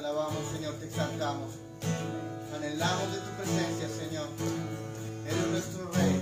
alabamos, Señor, te exaltamos. Anhelamos de tu presencia, Señor. Eres nuestro Rey.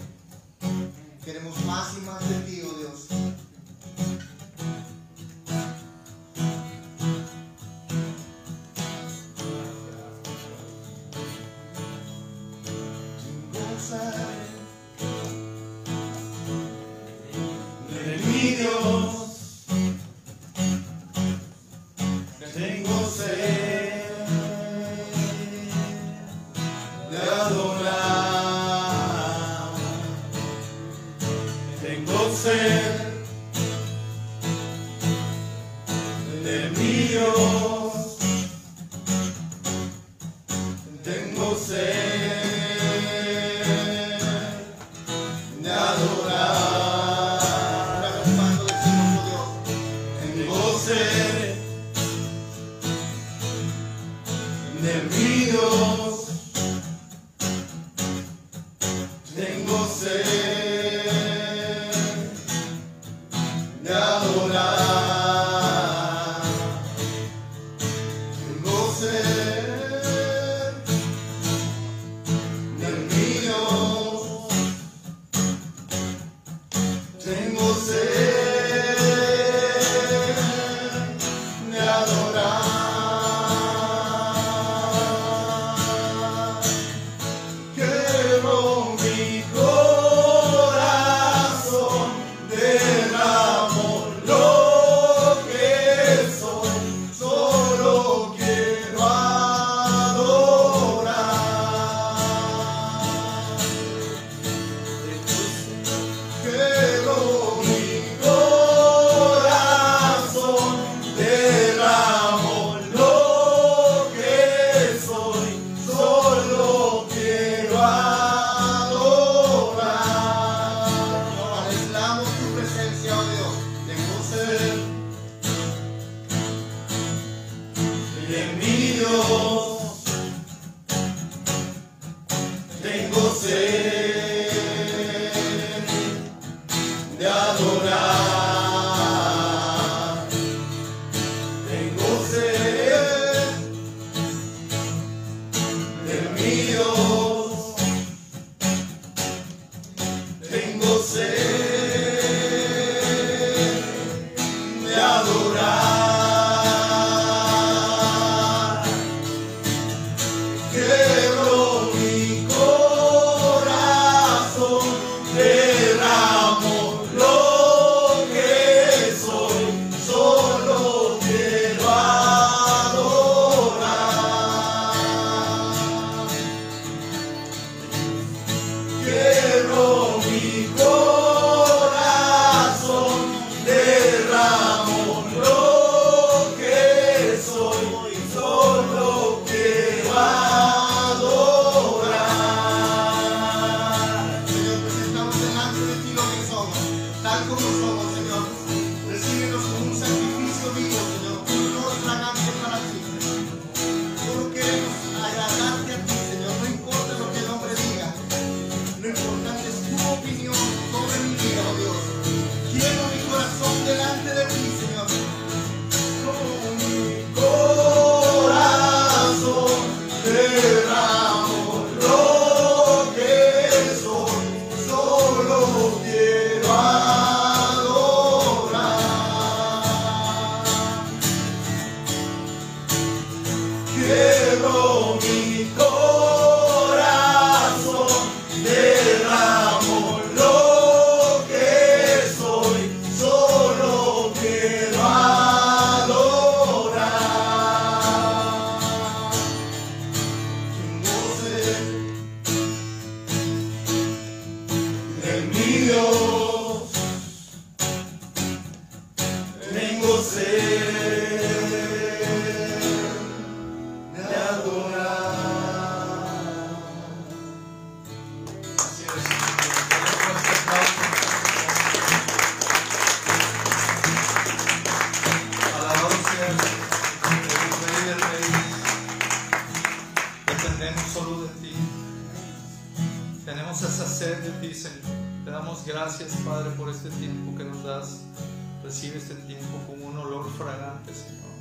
Recibe este tiempo con un olor fragante, Señor.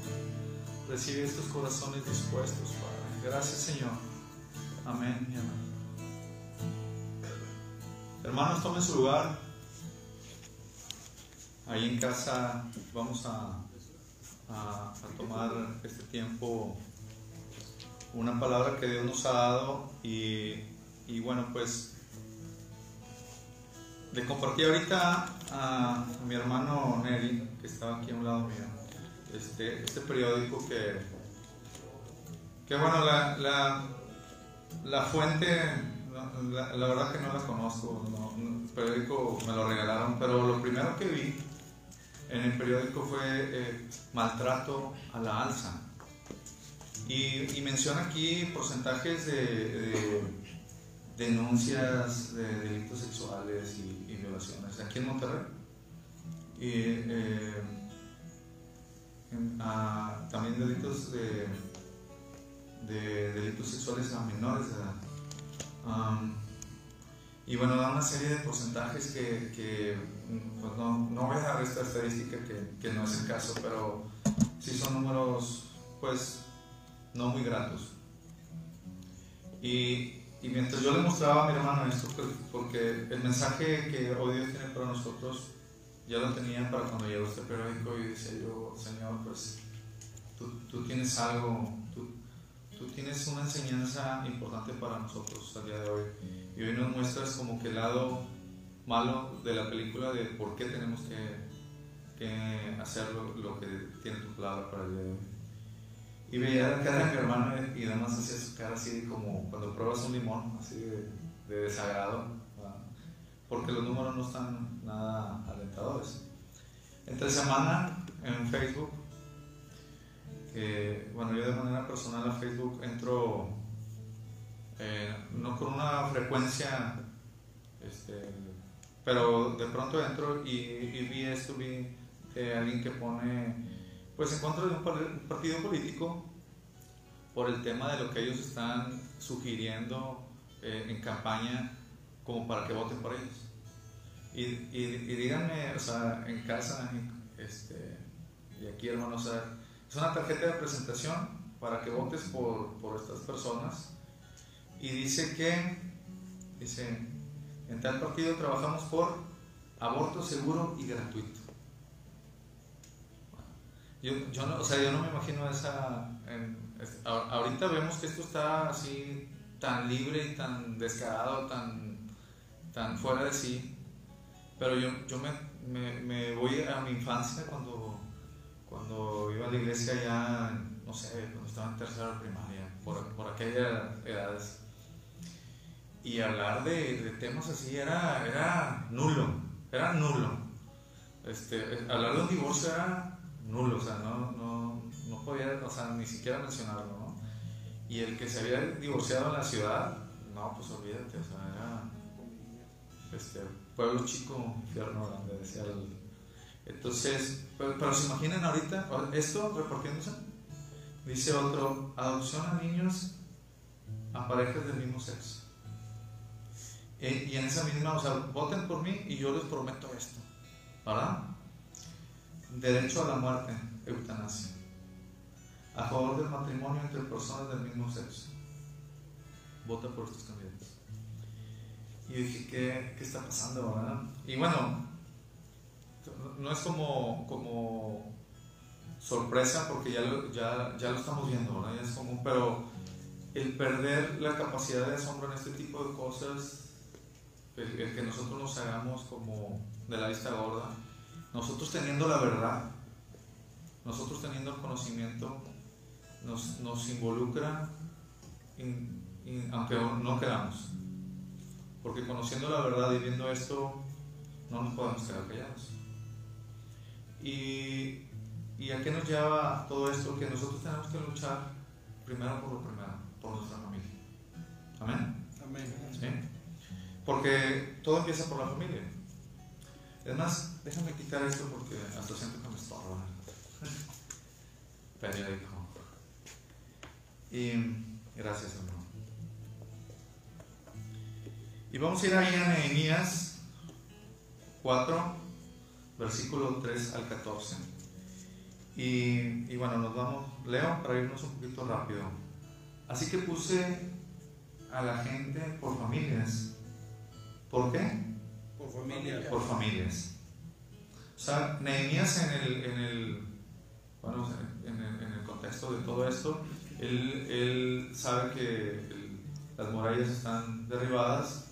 Recibe estos corazones dispuestos, Padre. Gracias, Señor. Amén y amén. Hermanos, tomen su lugar. Ahí en casa vamos a, a tomar este tiempo, una palabra que Dios nos ha dado y, y bueno, pues le compartí ahorita a, mi hermano Neri, que estaba aquí a un lado mío, este, este periódico que, que bueno, la, la, fuente, la, verdad que no la conozco, el periódico me lo regalaron, pero lo primero que vi en el periódico fue eh, maltrato a la alza. Y, menciona aquí porcentajes de denuncias de delitos sexuales y, violaciones aquí en Monterrey. Y eh, también delitos de, de, delitos sexuales a menores de edad. y bueno, da una serie de porcentajes que, pues no, no, voy a dar esta estadística que, que no es el caso, pero sí son números pues no muy gratos. Y, y mientras yo le mostraba a mi hermano esto, pues, porque el mensaje que hoy Dios tiene para nosotros, ya lo tenía para cuando llegó este periódico y decía yo, Señor, pues tú, tienes algo, tú, tienes una enseñanza importante para nosotros al día de hoy. Y hoy nos muestras como que el lado malo de la película de por qué tenemos que, que hacer lo, lo, que tiene tu palabra para el día de hoy. Y veía la cara de mi hermano y además hacía su cara así como cuando pruebas un limón, así de, desagrado, porque los números no están nada alentadores. Entre semana en Facebook, bueno, yo de manera personal a Facebook entro eh, no con una frecuencia, este, pero de pronto entro y, vi esto, vi de alguien que pone pues en contra de un partido político por el tema de lo que ellos están sugiriendo eh, en campaña como para que voten por ellos. Y, díganme, o sea, en casa, este, y aquí hermanos, es una tarjeta de presentación para que votes por, por estas personas y dice que, dice, en tal partido trabajamos por aborto seguro y gratuito. Yo, yo, no, o sea, yo no me imagino esa... ahorita vemos que esto está así tan libre y tan descarado, tan, tan fuera de sí. Pero yo, yo me, me, me voy a mi infancia cuando, cuando iba a la iglesia ya, no sé, cuando estaba en tercera primaria, por, por aquellas edades. Y hablar de, de, temas así era, era nulo, era nulo. Este, hablar de un divorcio era nulo, o sea, no, no, no podía, o sea, ni siquiera mencionarlo, ¿no? Y el que se había divorciado en la ciudad, no, pues olvídate, o sea, era este, pueblo chico, infierno grande, decía el... Entonces, pero, se imaginan ahorita, esto repartiéndose, dice otro, adopción a niños a parejas del mismo sexo. E, y en esa misma, o sea, voten por mí y yo les prometo esto, ¿verdad? Derecho a la muerte, eutanasia, a favor del matrimonio entre personas del mismo sexo. Vota por estos candidatos. Y dije, ¿qué, qué está pasando, verdad? Y bueno, no es como, como sorpresa porque ya lo, ya, ya lo estamos viendo, ¿verdad? Ya es común, pero el perder la capacidad de asombro en este tipo de cosas, el que nosotros nos hagamos como de la vista gorda, nosotros teniendo la verdad, nosotros teniendo el conocimiento, nos, nos involucra, aunque no queramos. Porque conociendo la verdad y viendo esto, no nos podemos quedar callados. Y, ¿Y a qué nos lleva todo esto? Que nosotros tenemos que luchar primero por lo primero, por nuestra familia. Amén. Amén. Porque todo empieza por la familia. Además, déjame quitar esto porque hasta siento que me estorba. Periódico. Y gracias, hermano. Y vamos a ir ahí a4, versículo 3 al 14. Y, y bueno, nos vamos, Leo, para irnos un poquito rápido. Así que puse a la gente por familias. ¿Por qué? Por familia. Por familias. O sea, Nehemías en el, en el, bueno, en el, en el contexto de todo esto, él, él sabe que el- las murallas están derribadas,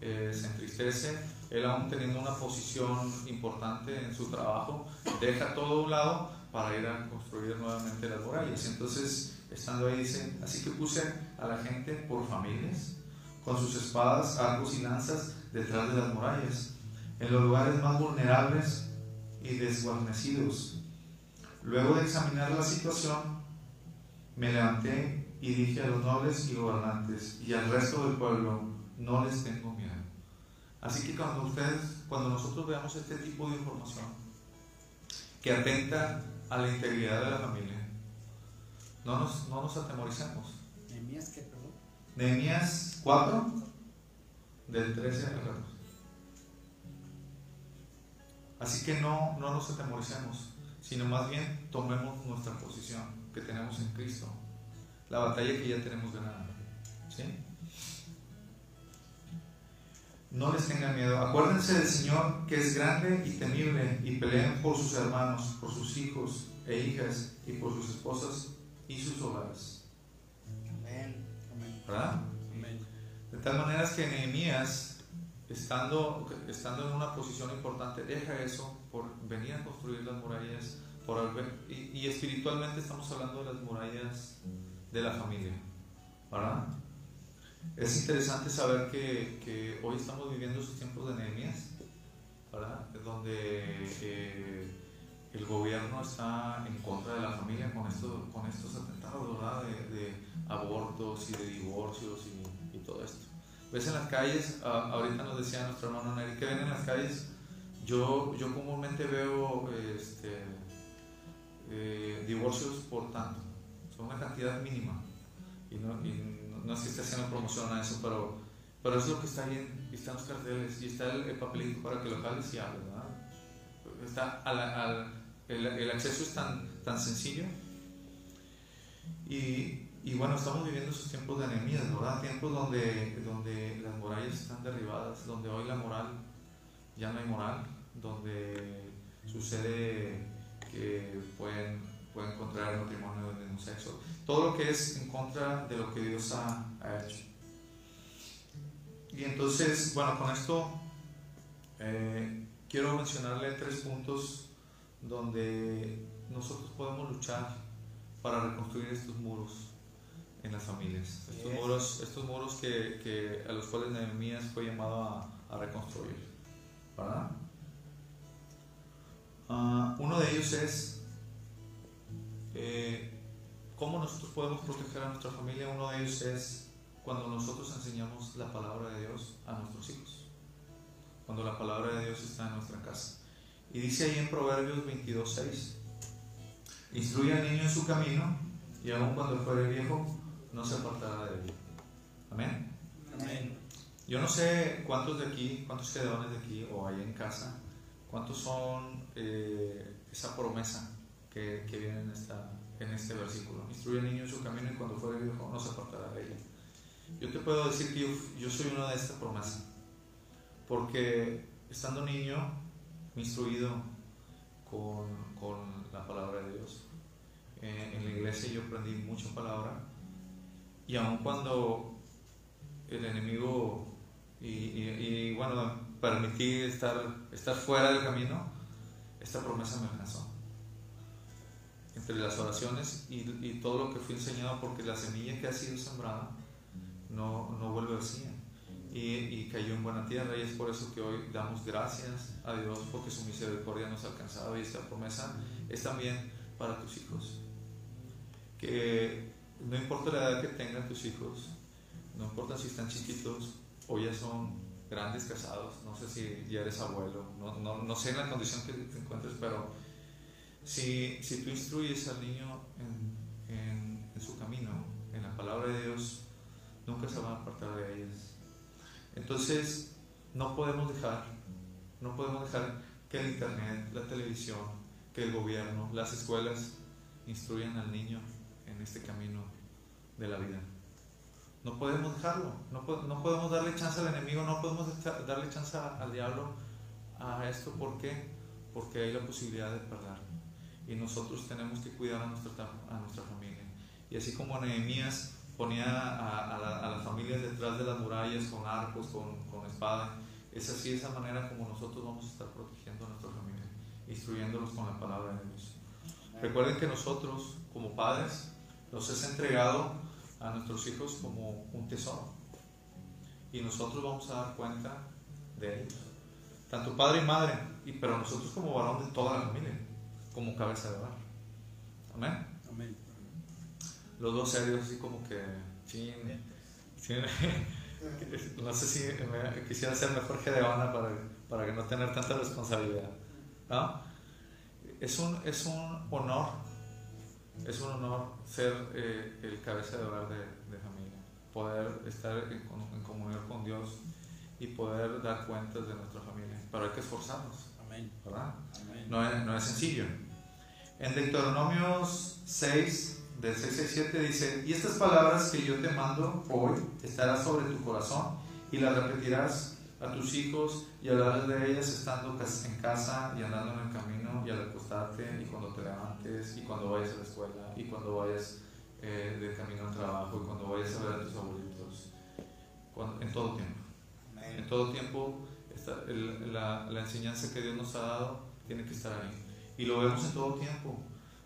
eh, se entristece, él aún teniendo una posición importante en su trabajo, deja todo a un lado para ir a construir nuevamente las murallas. Entonces, estando ahí, dice, así que puse a la gente por familias, con sus espadas, arcos y lanzas detrás de las murallas, en los lugares más vulnerables y desguarnecidos. Luego de examinar la situación, me levanté y dije a los nobles y gobernantes y al resto del pueblo, no les tengo miedo. Así que cuando ustedes, cuando nosotros veamos este tipo de información que atenta a la integridad de la familia, no nos, no nos atemoricemos. Nehemías, ¿qué, perdón? Nehemías 4, del 13 al 14. Así que no, no nos atemoricemos, sino más bien tomemos nuestra posición que tenemos en Cristo, la batalla que ya tenemos ganada. ¿sí? No les tengan miedo. Acuérdense del Señor que es grande y temible y peleen por sus hermanos, por sus hijos e hijas y por sus esposas y sus hogares. Amén. Amén. ¿Verdad? Tal manera que Nehemías, estando, estando en una posición importante, deja eso por venir a construir las murallas, por y, espiritualmente estamos hablando de las murallas de la familia. ¿Verdad? Es interesante saber que, que hoy estamos viviendo esos tiempos de Nehemías, ¿verdad? Donde eh, el gobierno está en contra de la familia con, esto, con estos atentados. De, abortos y de divorcios y todo esto. Ves en las calles, a- ahorita nos decía nuestro hermano Neri, que ven en las calles, yo, yo comúnmente veo este, eh, divorcios por tanto, son una cantidad mínima. Y no, y no- no es que esté haciendo promoción a eso, pero, pero es lo que está ahí, en- y están los carteles, y está el, el papelito para que lo jales y hables, ¿verdad? Está al- el, el acceso es tan, tan sencillo. Y, y bueno, estamos viviendo esos tiempos de Nehemías, ¿verdad? Tiempos donde, donde las murallas están derribadas, donde hoy la moral ya no hay moral, donde sucede que pueden, pueden contraer matrimonio del mismo sexo. Todo lo que es en contra de lo que Dios ha, ha hecho. Y entonces, bueno, con esto eh, quiero mencionarle tres puntos donde nosotros podemos luchar para reconstruir estos muros en las familias. Estos Yes. muros, estos muros que, que a los cuales Nehemías fue llamado a, a reconstruir. ¿Verdad? Ah, uno de ellos es eh, cómo nosotros podemos proteger a nuestra familia. Uno de ellos es cuando nosotros enseñamos la palabra de Dios a nuestros hijos. Cuando la palabra de Dios está en nuestra casa. Y dice ahí en Proverbios 22.6, instruye al niño en su camino y aun cuando fuere viejo no se apartará de él. Amén. Amén. Yo no sé cuántos de aquí, cuántos quedadones de aquí o ahí en casa, cuántos son eh, esa promesa que, que viene en, esta, en este versículo. Instruye al niño en su camino y cuando fuere viejo no se apartará de ella. Yo te puedo decir que yo, yo soy uno de esta promesa, porque estando niño me instruido con, con la palabra de Dios. Eh, en la iglesia yo aprendí mucha palabra y aun cuando el enemigo y, bueno, permití estar, estar fuera del camino, esta promesa me alcanzó. Entre las oraciones y, y todo lo que fui enseñado, porque la semilla que ha sido sembrada no, no vuelve vacía. Y, y cayó en buena tierra y es por eso que hoy damos gracias a Dios porque su misericordia nos ha alcanzado y esta promesa es también para tus hijos. Que no importa la edad que tengan tus hijos, no importa si están chiquitos o ya son grandes casados, no sé si ya eres abuelo, no, no, no sé en la condición que te encuentres, pero si, si tú instruyes al niño en, en- su camino, en la palabra de Dios, nunca se van a apartar de ellas. Entonces, no podemos dejar, no podemos dejar que el internet, la televisión, que el gobierno, las escuelas instruyan al niño en este camino de la vida. No podemos dejarlo, no, no podemos darle chance al enemigo, no podemos darle chance al diablo a esto. ¿Por qué? Porque hay la posibilidad de perder. Y nosotros tenemos que cuidar a nuestra, a nuestra familia. Y así como Nehemías ponía a, a, las familias detrás de las murallas con arcos, con, con espada, es así esa manera como nosotros vamos a estar protegiendo a nuestra familia, instruyéndolos con la palabra de Dios. Recuerden que nosotros, como padres, nos es entregado a nuestros hijos como un tesoro. Y nosotros vamos a dar cuenta de ellos. Tanto padre y madre, y, pero nosotros como varón de toda la familia, como cabeza de hogar. Amén. Amén. Los dos serios así como que, no sé si quisiera ser mejor Gedeona para, para no tener tanta responsabilidad. ¿no? Es, un, es un honor es un honor ser eh, el cabeza de hogar de, de, familia, poder estar en, en, comunión con Dios y poder dar cuentas de nuestra familia. Pero hay que esforzarnos. Amén. ¿verdad? Amén. No, es, no es sencillo. En Deuteronomios 6, de 6 a 7 dice, y estas palabras que yo te mando hoy estarán sobre tu corazón y las repetirás a tus hijos y hablarás de ellas estando en casa y andando en el camino y al acostarte y cuando te levantes y cuando vayas a la escuela y cuando vayas eh, de camino al trabajo y cuando vayas a ver a tus abuelitos. Cuando, en todo tiempo. Amén. En todo tiempo está, el, la, la enseñanza que Dios nos ha dado tiene que estar ahí. Y lo vemos en todo tiempo,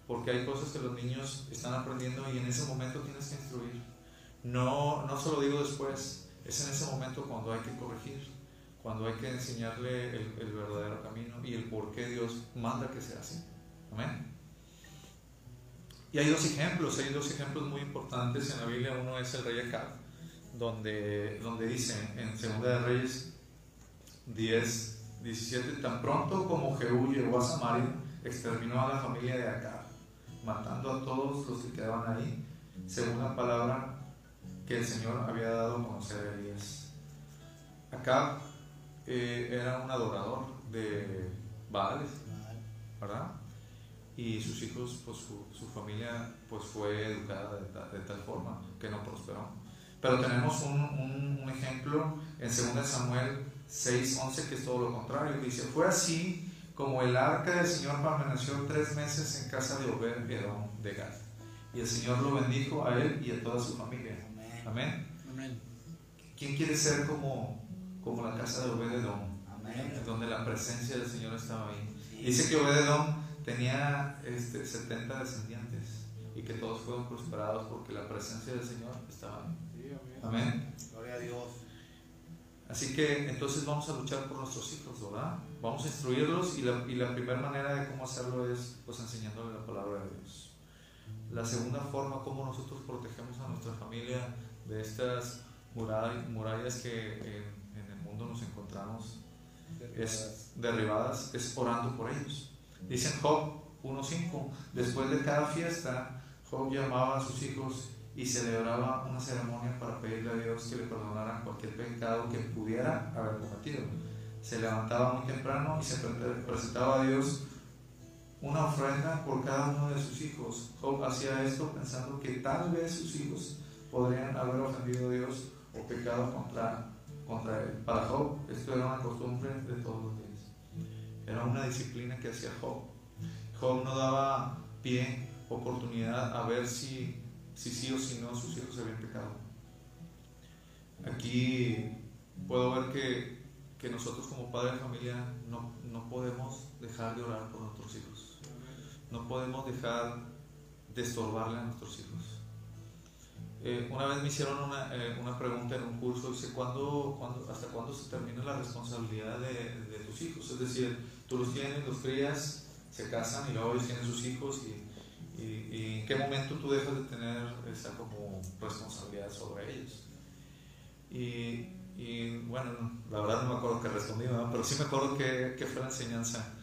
porque hay cosas que los niños están aprendiendo y en ese momento tienes que instruir. No, no se lo digo después, es en ese momento cuando hay que corregir cuando hay que enseñarle el, el, verdadero camino y el por qué Dios manda que sea así. Amén. Y hay dos ejemplos, hay dos ejemplos muy importantes en la Biblia. Uno es el rey Acab, donde, donde dice en Segunda de Reyes 10, 17, tan pronto como Jehú llegó a Samaria, exterminó a la familia de Acab, matando a todos los que quedaban ahí, según la palabra que el Señor había dado a conocer a Elías. Acab eh, era un adorador de Baales, ¿verdad? Y sus hijos, pues su, su familia, pues fue educada de, de, tal forma que no prosperó. Pero tenemos un, un, un ejemplo en 2 Samuel 6:11 que es todo lo contrario. Dice, fue así como el arca del Señor permaneció tres meses en casa de Obed Edom de Gad. Y el Señor lo bendijo a él y a toda su familia. Amén. Amén. ¿Quién quiere ser como como la casa de Obededón, Amén. donde la presencia del Señor estaba ahí. Dice que Obededón tenía este, 70 descendientes y que todos fueron prosperados porque la presencia del Señor estaba ahí. Amén. Gloria a Dios. Así que entonces vamos a luchar por nuestros hijos, ¿verdad? Vamos a instruirlos y la, y la primera manera de cómo hacerlo es pues enseñándoles la palabra de Dios. La segunda forma, cómo nosotros protegemos a nuestra familia de estas murallas, murallas que en, nos encontramos es derribadas, es orando por ellos. Dicen Job 1.5, después de cada fiesta, Job llamaba a sus hijos y celebraba una ceremonia para pedirle a Dios que le perdonaran cualquier pecado que pudiera haber cometido. Se levantaba muy temprano y se presentaba a Dios una ofrenda por cada uno de sus hijos. Job hacía esto pensando que tal vez sus hijos podrían haber ofendido a Dios o pecado contra contra él. Para Job esto era una costumbre de todos los días. Era una disciplina que hacía Job. Job no daba pie, oportunidad a ver si, si sí o si no sus hijos habían pecado. Aquí puedo ver que, que nosotros como padres de familia no, no podemos dejar de orar por nuestros hijos. No podemos dejar de estorbarle a nuestros hijos. Eh, una vez me hicieron una, eh, una, pregunta en un curso, dice, ¿cuándo, cuándo, ¿hasta cuándo se termina la responsabilidad de, tus hijos? Es decir, tú los tienes, los crías, se casan y luego ellos tienen sus hijos y, y, y, en qué momento tú dejas de tener esa como responsabilidad sobre ellos. Y, bueno, la verdad no me acuerdo qué respondí, ¿no? pero sí me acuerdo que, que, fue la enseñanza.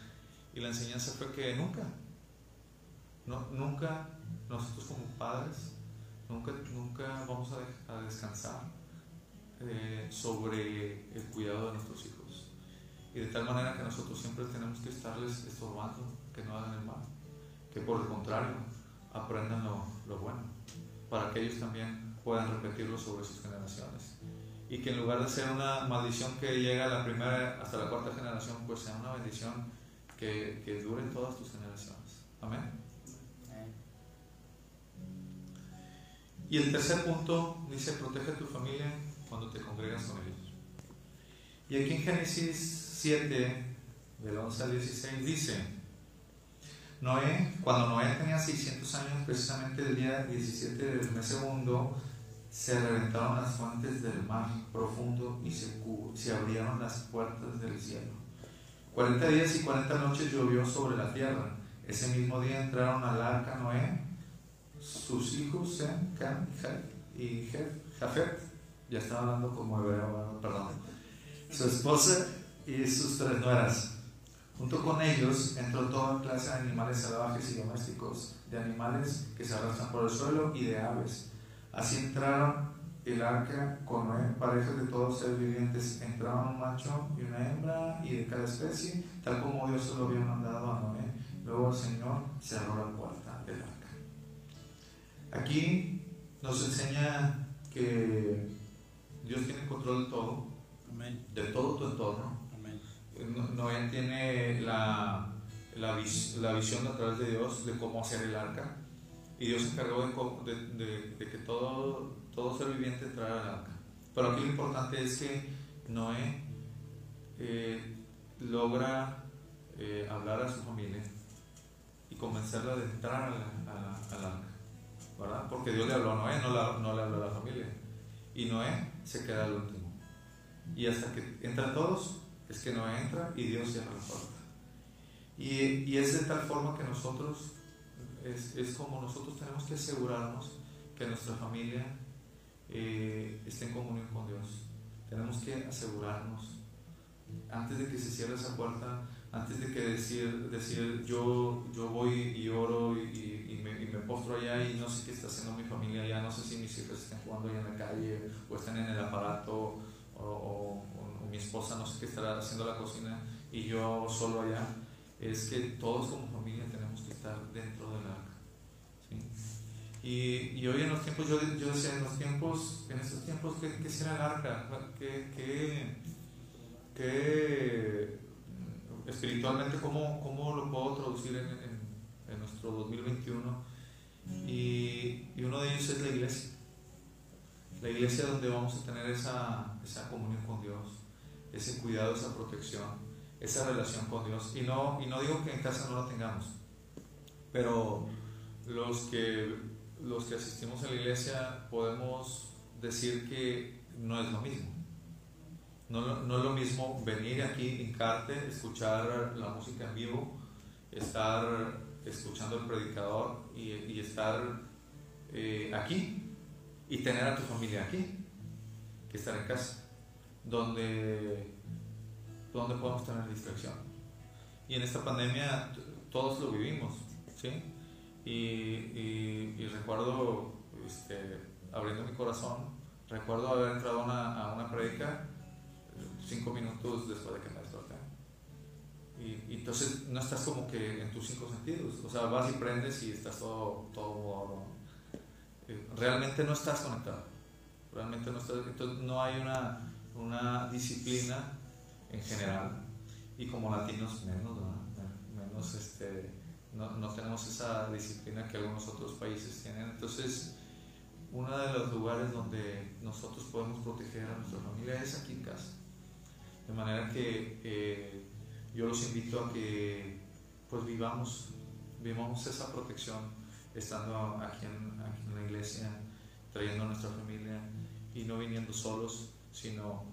Y la enseñanza fue que nunca, nunca nosotros como padres Nunca, nunca vamos a, descansar eh, sobre el cuidado de nuestros hijos. Y de tal manera que nosotros siempre tenemos que estarles estorbando que no hagan el mal, que por el contrario aprendan lo, lo bueno, para que ellos también puedan repetirlo sobre sus generaciones. Y que en lugar de ser una maldición que llega a la primera hasta la cuarta generación, pues sea una bendición que, que dure en todas tus generaciones. Amén. Y el tercer punto dice, protege a tu familia cuando te congregas con ellos. Y aquí en Génesis 7, del 11 al 16, dice, Noé, cuando Noé tenía 600 años, precisamente el día 17 del mes segundo, se reventaron las fuentes del mar profundo y se, se abrieron las puertas del cielo. 40 días y 40 noches llovió sobre la tierra. Ese mismo día entraron al arca Noé, sus hijos Sem, Cam y Jafet, ya estaba hablando como hebreo, perdón, su esposa y sus tres nueras. Junto con ellos entró toda clase de animales salvajes y domésticos, de animales que se arrastran por el suelo y de aves. Así entraron el arca con Noé, parejas de todos seres vivientes. Entraban un macho y una hembra y de cada especie, tal como Dios se lo había mandado a Noé. Luego el Señor cerró la puerta del arca. Aquí nos enseña que Dios tiene control de todo, de todo tu entorno Noé tiene la, la, la, visión a través de Dios de cómo hacer el arca. Y Dios se encargó de, de, de, que todo, todo ser viviente entrara al arca. Pero aquí lo importante es que Noé eh, logra eh, hablar a su familia y convencerla de entrar al arca. ¿Verdad? Porque Dios le habló a Noé, no, la, no le habló a la familia. Y Noé se queda al último. Y hasta que entran todos, es que no entra y Dios cierra la puerta. Y, y, es de tal forma que nosotros, es, es, como nosotros tenemos que asegurarnos que nuestra familia eh, esté en comunión con Dios. Tenemos que asegurarnos, antes de que se cierre esa puerta, antes de que decir, decir yo, yo voy y oro y, y, me, postro allá y no sé qué está haciendo mi familia allá, no sé si mis hijos están jugando allá en la calle o están en el aparato o, o mi esposa no sé qué estará haciendo la cocina y yo solo allá, es que todos como familia tenemos que estar dentro del arca. Y, y, hoy en los tiempos, yo, yo, decía, en los tiempos, en estos tiempos, ¿qué, qué será el arca? ¿Qué, qué, qué espiritualmente, ¿cómo, ¿cómo, lo puedo traducir en, en, en nuestro 2021? Y, y uno de ellos es la iglesia la iglesia donde vamos a tener esa, esa comunión con Dios, ese cuidado, esa protección, esa relación con Dios. Y no, y no digo que en casa no la tengamos, pero los que, los que asistimos a la iglesia podemos decir que no es lo mismo. No, no es lo mismo venir aquí, hincarte, escuchar la música en vivo, estar escuchando al predicador y, estar eh, aquí y tener a tu familia aquí, que estar en casa donde, donde podemos tener distracción. Y en esta pandemia todos lo vivimos, ¿sí? Y, recuerdo, este, abriendo mi corazón, recuerdo haber entrado a una, predica cinco minutos después de que me desperté. Y, y, entonces no estás como que en tus cinco sentidos, o sea, vas y prendes y estás todo, todo eh, realmente no estás conectado, realmente no estás, entonces no hay una una disciplina en general. Y como latinos menos, menos este, no, no, tenemos esa disciplina que algunos otros países tienen. Entonces, uno de los lugares donde nosotros podemos proteger a nuestra familia es aquí en casa. De manera que eh, yo los invito a que pues vivamos, vivamos esa protección estando aquí en, aquí en la iglesia, trayendo a nuestra familia y no viniendo solos, sino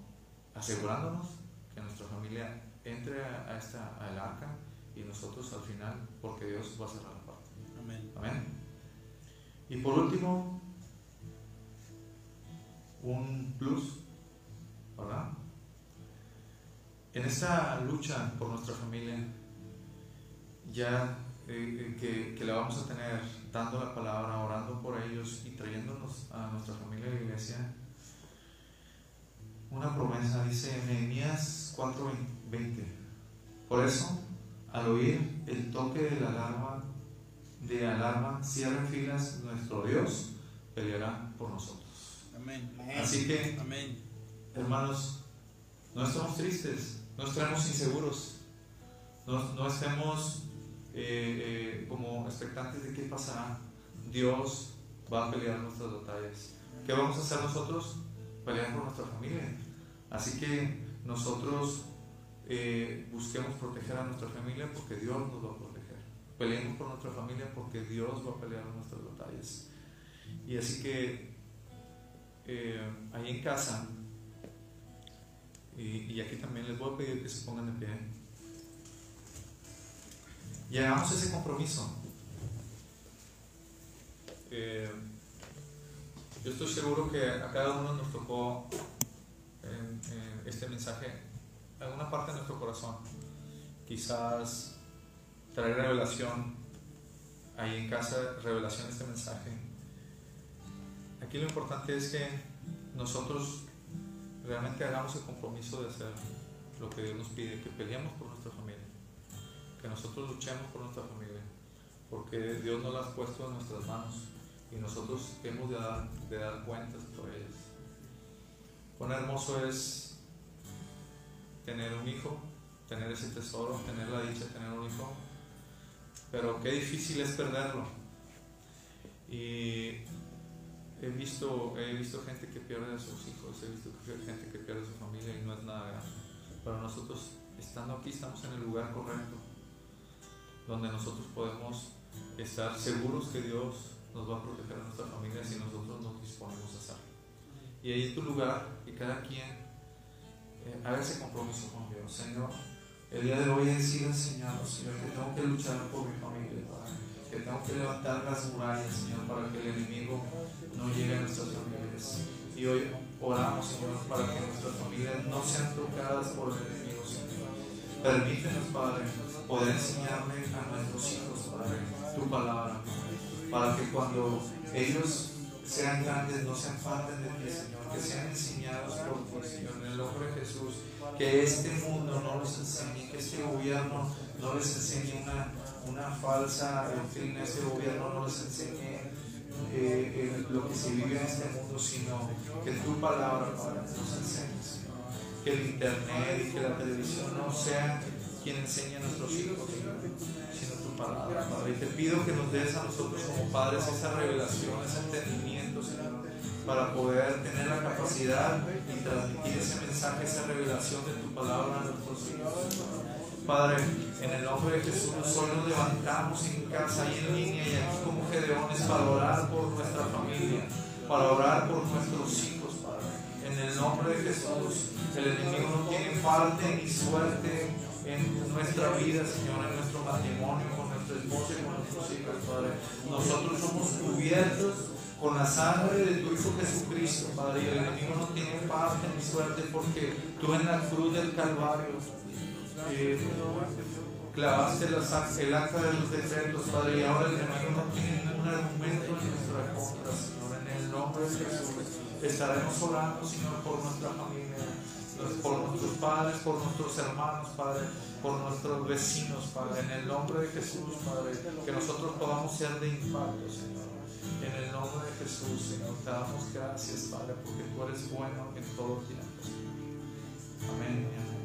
asegurándonos que nuestra familia entre a, esta, al arca y nosotros al final, porque Dios va a cerrar la puerta. Amén. Amén. Y por último, un plus, ¿verdad? En esta lucha por nuestra familia, ya eh, que, que la vamos a tener dando la palabra, orando por ellos y trayéndonos a nuestra familia de iglesia, una promesa, dice Nehemías 4:20. Por eso, Al oír el toque de la alarma, de alarma, cierren filas, nuestro Dios peleará por nosotros. Amén. Así que, Amén. hermanos, no estemos tristes, no estemos inseguros, no, no estemos eh, eh, como expectantes de qué pasará. Dios va a pelear nuestras batallas. ¿Qué vamos a hacer nosotros? Pelear por nuestra familia. Así que nosotros eh, busquemos proteger a nuestra familia porque Dios nos va a proteger. Peleemos por nuestra familia porque Dios va a pelear nuestras batallas. Y así que eh, ahí en casa, y, aquí también les voy a pedir que se pongan de pie. Y hagamos ese compromiso. Eh, yo estoy seguro que a cada uno nos tocó en, en este mensaje alguna parte de nuestro corazón. Quizás traer revelación ahí en casa, revelación de este mensaje. Aquí lo importante es que nosotros realmente hagamos el compromiso de hacer lo que Dios nos pide, que peleemos por nuestra familia, que nosotros luchemos por nuestra familia, porque Dios nos la ha puesto en nuestras manos y nosotros hemos de dar, de dar cuentas por ellas. Cuán hermoso es tener un hijo, tener ese tesoro, tener la dicha tener un hijo, pero qué difícil es perderlo. Y he visto, he visto gente que pierde a sus hijos, he visto gente que pierde a su familia y no es nada grande. Pero nosotros, estando aquí, estamos en el lugar correcto, donde nosotros podemos estar seguros que Dios nos va a proteger a nuestra familia si nosotros nos disponemos a hacerlo. Y ahí es tu lugar y cada quien eh, haga ese compromiso con Dios. Señor, el día de hoy sido enseñado, Señor, que tengo que luchar por mi familia, que tengo que levantar las murallas, Señor, para que el enemigo no llegue a nuestras familias. Y hoy oramos, Señor, para que nuestras familias no sean tocadas por el enemigo, Señor. Permítenos, Padre, poder enseñarle a nuestros hijos, Padre, tu palabra, para que cuando ellos sean grandes no se aparten de ti, Señor, que sean enseñados por ti, Señor, en el nombre de Jesús, que este mundo no los enseñe, que este gobierno no les enseñe una, una falsa doctrina, este gobierno no les enseñe eh, lo que se vive en este mundo, sino que tu palabra, Padre, nos enseñe, Señor, que el internet y que la televisión no sean quien enseñe a nuestros hijos, sino tu palabra, Padre. Y te pido que nos des a nosotros como padres esa revelación, ese entendimiento, Señor, para poder tener la capacidad y transmitir ese mensaje, esa revelación de tu palabra a nuestros hijos. Padre, en el nombre de Jesús, hoy nos levantamos en casa y en línea y aquí como Gedeones para orar por nuestra familia, para orar por nuestros hijos, Padre. En el nombre de Jesús, el enemigo no tiene parte ni suerte en nuestra vida, Señor, en nuestro matrimonio, con nuestra esposa y con nuestros hijos, Padre. Nosotros somos cubiertos con la sangre de tu Hijo Jesucristo, Padre, y el enemigo no tiene parte ni suerte porque tú en la cruz del Calvario eh, clavaste la sa- el acta de los decretos, Padre, y ahora el enemigo no tiene ningún argumento en nuestra contra, Señor, en el nombre de Jesús. Estaremos orando, Señor, por nuestra familia, por nuestros padres, por nuestros hermanos, Padre, por nuestros vecinos, Padre, en el nombre de Jesús, Padre, que nosotros podamos ser de impacto, Señor. En el nombre de Jesús, Señor, te damos gracias, Padre, porque tú eres bueno en todo tiempo. Amén. amén.